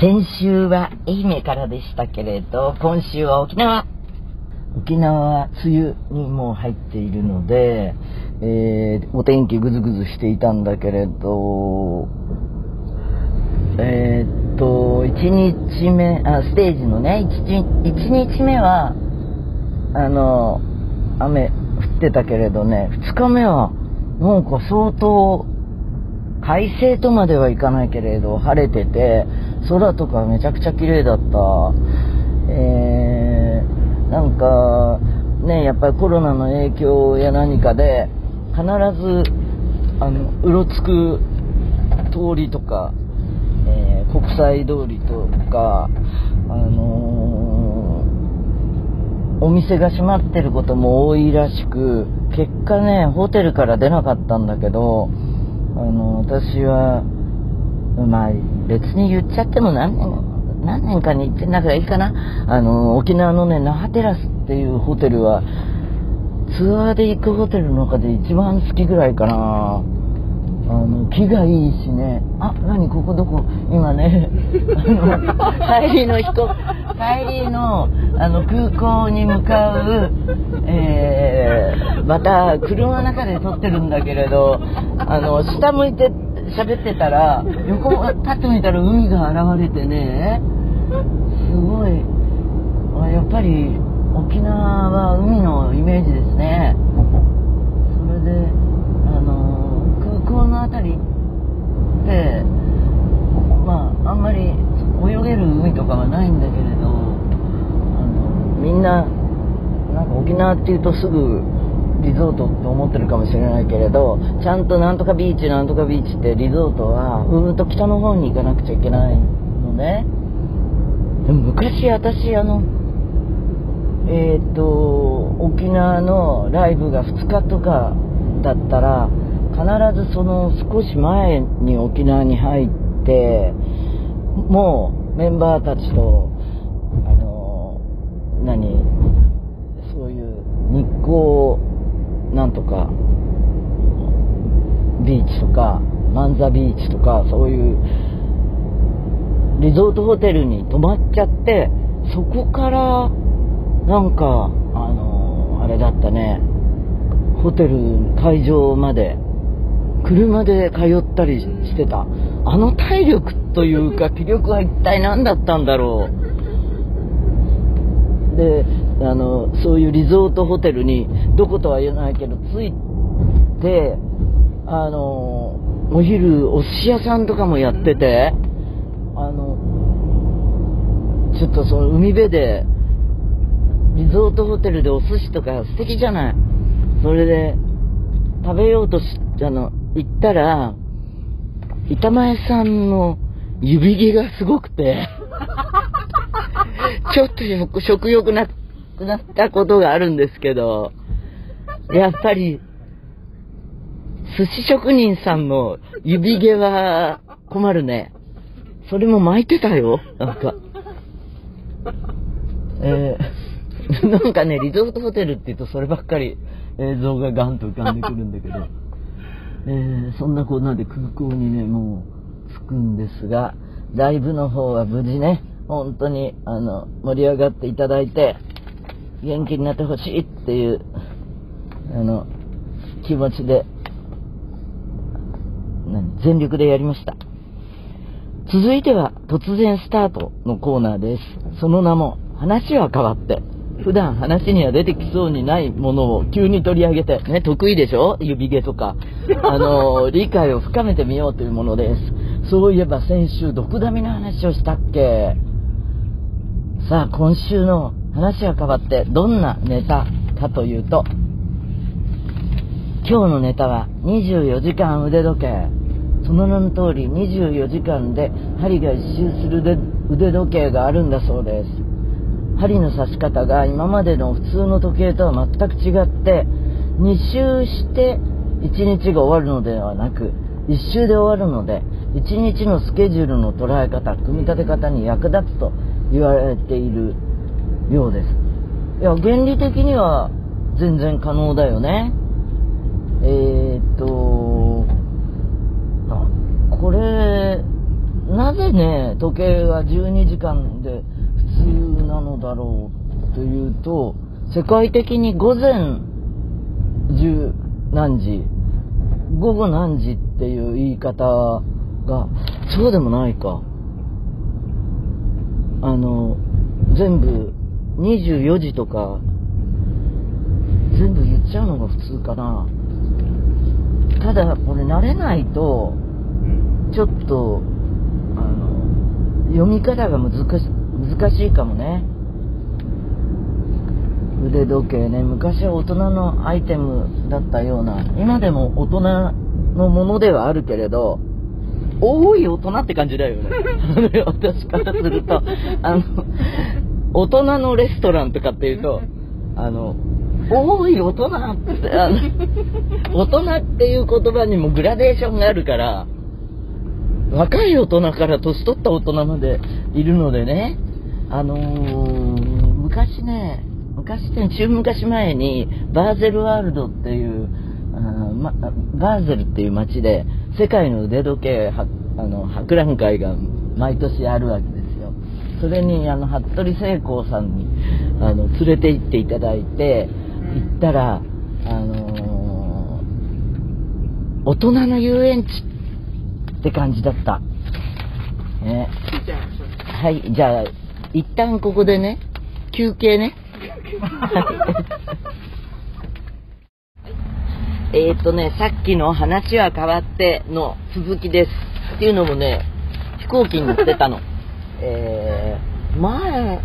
先週は愛媛からでしたけれど、今週は沖縄。沖縄は梅雨にもう入っているので、えー、お天気ぐずぐずしていたんだけれど、えー、っと、1日目、あ、ステージのね、1, 1日目は、あの、雨降ってたけれどね、2日目は、なんか相当、快晴とまではいかないけれど、晴れてて、空とかめちゃくちゃ綺麗だった。えー、なんか、ね、やっぱりコロナの影響や何かで、必ず、あの、うろつく通りとか、えー、国際通りとか、あのー、お店が閉まってることも多いらしく、結果ね、ホテルから出なかったんだけど、あの、私は、まあ、別に言っちゃっても何年、何年かに行ってんだからいいかな。あの、沖縄のね、那覇テラスっていうホテルは、ツアーで行くホテルの中で一番好きぐらいかな。あの、木がいいしね。あ、何ここどこ？今ね、帰りの飛行、帰りの、あの、空港に向かう、えー、また、車の中で撮ってるんだけれど、あの、下向いて喋ってたら、横立ってみたら海が現れてね、すごい、やっぱり沖縄は海のイメージですね。それで、あの、空港の辺りって、まあ、あんまり泳げる海とかはないんだけれど、あの、みんな、なんか沖縄っていうとすぐ、リゾートと思ってるかもしれないけれど、ちゃんとなんとかビーチ、なんとかビーチってリゾートは、うんと北の方に行かなくちゃいけないのね。でも昔私、あの、えっ、ー、と、沖縄のライブが2日とかだったら、必ずその少し前に沖縄に入って、もうメンバーたちと、あの、何、そういう日光なんとかビーチとか万座ビーチとかそういうリゾートホテルに泊まっちゃってそこからなんかあのあれだったね。ホテル会場まで車で通ったりしてた。あの体力というか気力は一体何だったんだろう。であの、そういうリゾートホテルに、どことは言えないけど、着いて、あの、お昼、お寿司屋さんとかもやってて、あの、ちょっとその海辺で、リゾートホテルでお寿司とか素敵じゃない。それで、食べようとし、あの、行ったら、板前さんの指毛がすごくて、ちょっと食欲なくなったことがあるんですけど、やっぱり、寿司職人さんの指毛は困るね。それも巻いてたよ、なんか。えー、なんかね、リゾートホテルって言うとそればっかり映像がガンと浮かんでくるんだけど、えー、そんなこんなで空港にね、もう着くんですが、ライブの方は無事ね、本当に、あの、盛り上がっていただいて、元気になってほしいっていう、あの、気持ちで、全力でやりました。続いては、突然スタートのコーナーです。その名も、話は変わって。普段話には出てきそうにないものを急に取り上げて、ね、得意でしょ？指毛とか。あの、理解を深めてみようというものです。そういえば先週、毒ダミの話をしたっけ？さあ、今週の話は変わってどんなネタかというと、今日のネタは24時間腕時計。その名の通り24時間で針が一周する腕時計があるんだそうです。針の刺し方が今までの普通の時計とは全く違って、2周して1日が終わるのではなく、1周で終わるので、1日のスケジュールの捉え方、組み立て方に役立つと言われているようです。いや、原理的には全然可能だよね。えー、っと、これ、なぜね、時計が12時間で普通なのだろうというと、世界的に午前10何時、午後何時っていう言い方が、そうでもないか。あの、全部24時とか、全部言っちゃうのが普通かな。ただ、これ慣れないと、ちょっと、あの、読み方が難し難しいかもね。腕時計ね、昔は大人のアイテムだったような、今でも大人のものではあるけれど、多い大人って感じだよね。私からすると、あの、大人のレストランとかっていうと、あの、多い大人って、あの、大人っていう言葉にもグラデーションがあるから、若い大人から年取った大人までいるのでね、あのー、昔ね、昔ね、中昔前に、バーゼルワールドっていう、あま、バーゼルっていう街で、世界の腕時計はあの博覧会が毎年あるわけですよ。それに、あの、服部聖光さんに、あの、連れて行っていただいて、行ったら、あのー、大人の遊園地って感じだった。ね。はい、じゃあ、一旦ここでね、休憩ね。えっとね、さっきの話は変わっての続きです。っていうのもね、飛行機に乗ってたの。えー、前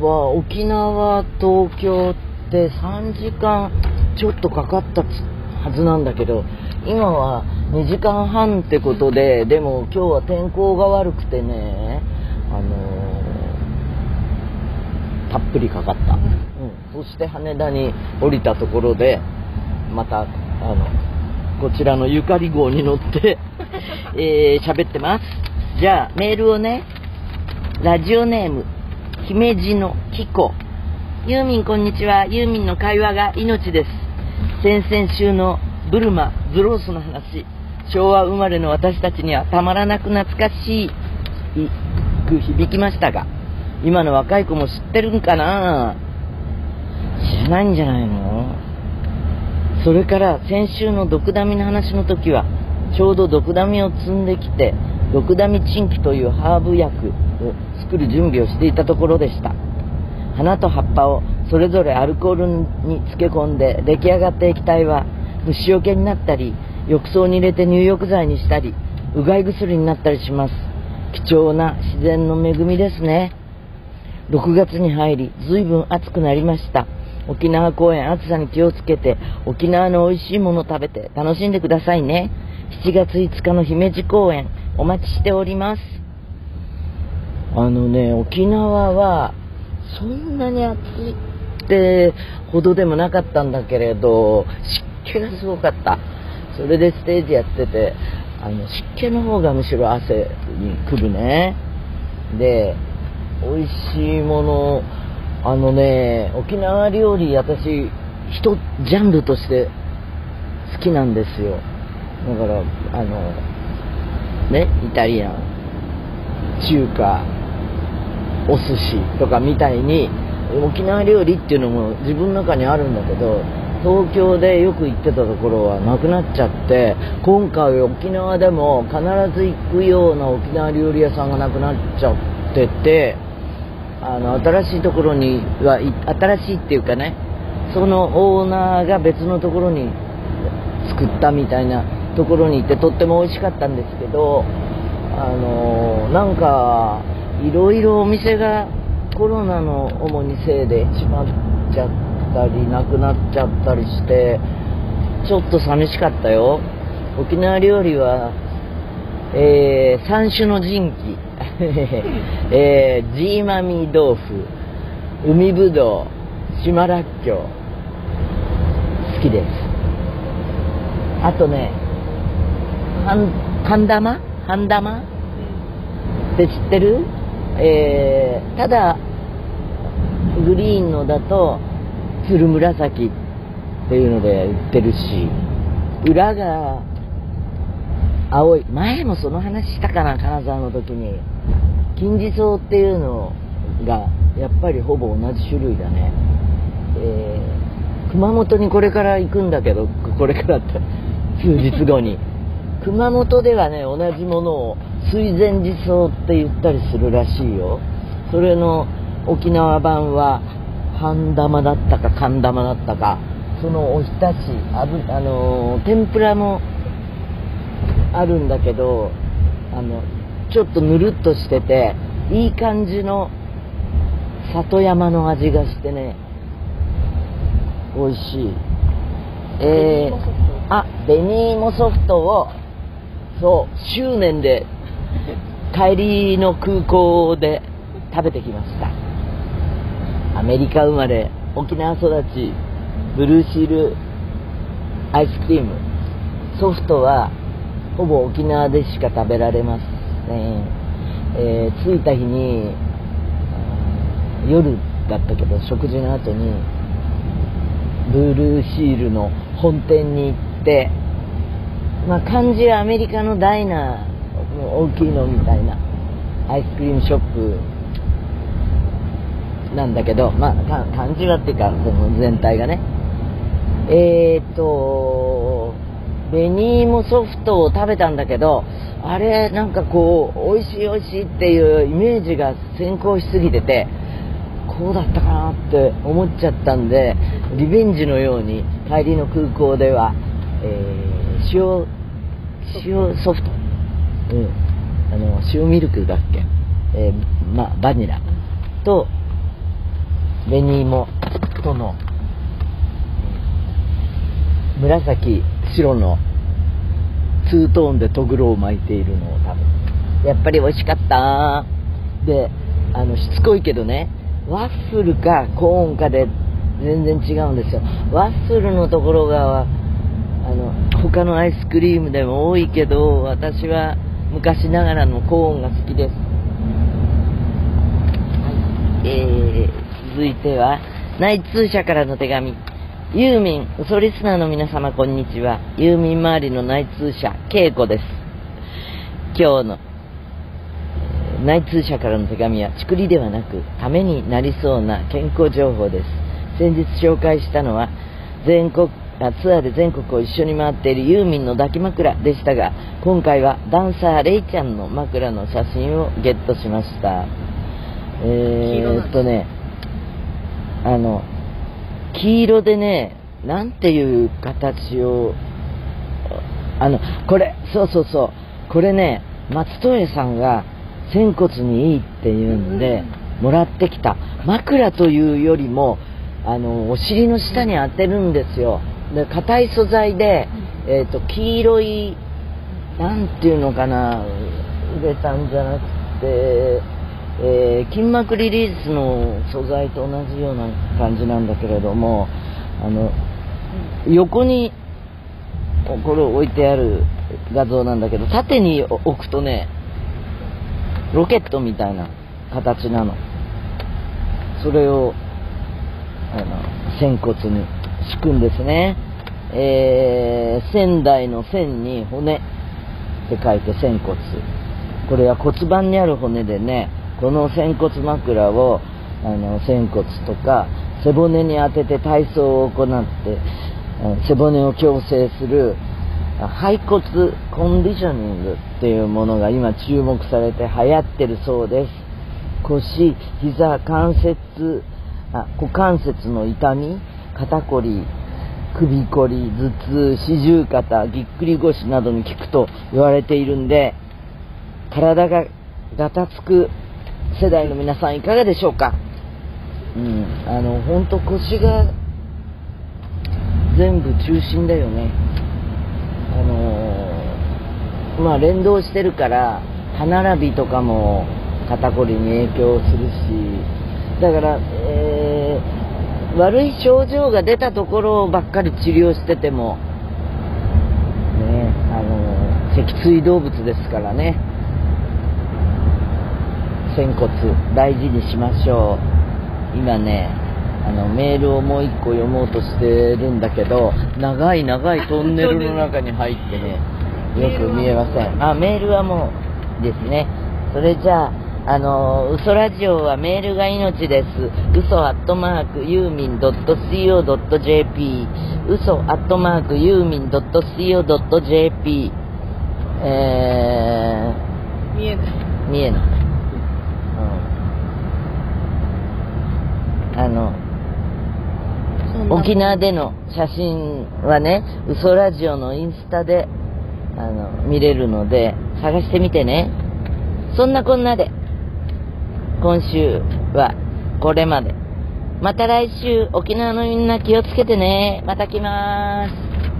は沖縄、東京って3時間ちょっとかかったはずなんだけど、今は2時間半ってことで、でも今日は天候が悪くてね、あのたっぷりかかった、うん、そして羽田に降りたところでまたあのこちらのゆかり号に乗って えー、喋ってます。じゃあメールをねラジオネーム姫路のキコ。ユーミンこんにちは。ユーミンの会話が命です。先々週のブルマズロースの話。昭和生まれの私たちにはたまらなく懐かしいく響きましたが今の若い子も知ってるんかな？知らないんじゃないの？それから先週の毒ダミの話の時はちょうど毒ダミを積んできて毒ダミチンキというハーブ薬を作る準備をしていたところでした花と葉っぱをそれぞれアルコールに漬け込んで出来上がった液体は虫除けになったり浴槽に入れて入浴剤にしたりうがい薬になったりします貴重な自然の恵みですね6月に入り、随分暑くなりました。沖縄公園暑さに気をつけて、沖縄の美味しいもの食べて楽しんでくださいね。7月5日の姫路公園、お待ちしております。あのね、沖縄は、そんなに暑いってほどでもなかったんだけれど、湿気がすごかった。それでステージやってて、あの、湿気の方がむしろ汗に来るね。で、美味しいもの、あのね、沖縄料理、私、一ジャンルとして好きなんですよ。だから、あの、ね、イタリアン、中華、お寿司とかみたいに、沖縄料理っていうのも自分の中にあるんだけど、東京でよく行ってたところはなくなっちゃって、今回沖縄でも必ず行くような沖縄料理屋さんがなくなっちゃってて、あの新しいところには新しいっていうかねそのオーナーが別のところに作ったみたいなところに行ってとっても美味しかったんですけどあのなんかいろいろお店がコロナの主にせいで閉まっちゃったりなくなっちゃったりしてちょっと寂しかったよ。沖縄料理は、えー、三種の神器。えー、ジーマミー豆腐、海ぶどう、島らっきょう、好きです。あとね、半玉？半玉？って知ってる？えー、ただ、グリーンのだと、つる紫っていうので売ってるし、裏が青い。前もその話したかな金沢の時に。金地草っていうのがやっぱりほぼ同じ種類だね、えー、熊本にこれから行くんだけどこれからって数日後に。熊本ではね同じものを水前寺草って言ったりするらしいよ。それの沖縄版は半玉だったか寒玉だったかそのおひたしあぶあの天ぷらもあるんだけどあのちょっとぬるっとしてていい感じの里山の味がしてね美味しい。えー、あ紅芋ソフトをそう執念で帰りの空港で食べてきました。アメリカ生まれ沖縄育ちブルーシールアイスクリーム。ソフトはほぼ沖縄でしか食べられますね、えー、着いた日に夜だったけど食事の後にブルーシールの本店に行ってまあ漢字はアメリカのダイナーの大きいのみたいなアイスクリームショップなんだけどまあ漢字はっていうかその全体がね。えー、っと紅芋ソフトを食べたんだけどあれなんかこう美味しい美味しいっていうイメージが先行しすぎててこうだったかなって思っちゃったんでリベンジのように帰りの空港では、えー、塩塩ソフト、うん、あの塩ミルクだっけ、えー、ま、バニラ。と紅芋との紫白のツートーンでトグロを巻いているのを食べやっぱり美味しかった。であのしつこいけどねワッフルかコーンかで全然違うんですよ。ワッフルのところがあの他のアイスクリームでも多いけど私は昔ながらのコーンが好きです、はいえー、続いては内通社からの手紙ユーミン、嘘リスナーの皆様こんにちは。ユーミン周りの内通者、恵子です。今日の内通者からの手紙は、ちくりではなく、ためになりそうな健康情報です。先日紹介したのは、全国、ツアーで全国を一緒に回っているユーミンの抱き枕でしたが、今回はダンサーレイちゃんの枕の写真をゲットしました。えー、っとね、あの、黄色でね、なんていう形を、あの、これ、そうそうそう、これね、松任谷さんが仙骨にいいっていうんで、もらってきた枕というよりも、あの、お尻の下に当てるんですよ。で、硬い素材で、え、ー、と、黄色い、なんていうのかな、ウレタンじゃなくて、えー、筋膜リリースの素材と同じような感じなんだけれどもあの横にこれを置いてある画像なんだけど縦に置くとねロケットみたいな形なの。それをあの仙骨に敷くんですね、えー、仙台の線に骨って書いて仙骨。これは骨盤にある骨でねこの仙骨枕をあの仙骨とか背骨に当てて体操を行って背骨を矯正する背骨コンディショニングっていうものが今注目されて流行ってるそうです。腰膝関節あ股関節の痛み肩こり首こり頭痛四十肩ぎっくり腰などに効くと言われているんで体がガタつく世代の皆さんいかがでしょうか？うん、あの、ほんと腰が全部中心だよね。あのー、まあ連動してるから、歯並びとかも肩こりに影響するし、だから、えー、悪い症状が出たところばっかり治療してても、ね、あのー、脊椎動物ですからね。仙骨大事にしましょう今ねあのメールをもう一個読もうとしてるんだけど長い長いトンネルの中に入ってねよく見えません。あ、メールはもうですね。それじゃあ、あの、嘘ラジオはメールが命です。嘘アットマークユーミン .co.jp 嘘アットマークユーミン .co.jp え見えない。ー、見えない。うん、あの、沖縄での写真はね、嘘ラジオのインスタで、あの、見れるので、探してみてね。そんなこんなで、今週はこれまで。また来週、沖縄のみんな気をつけてね。また来まーす。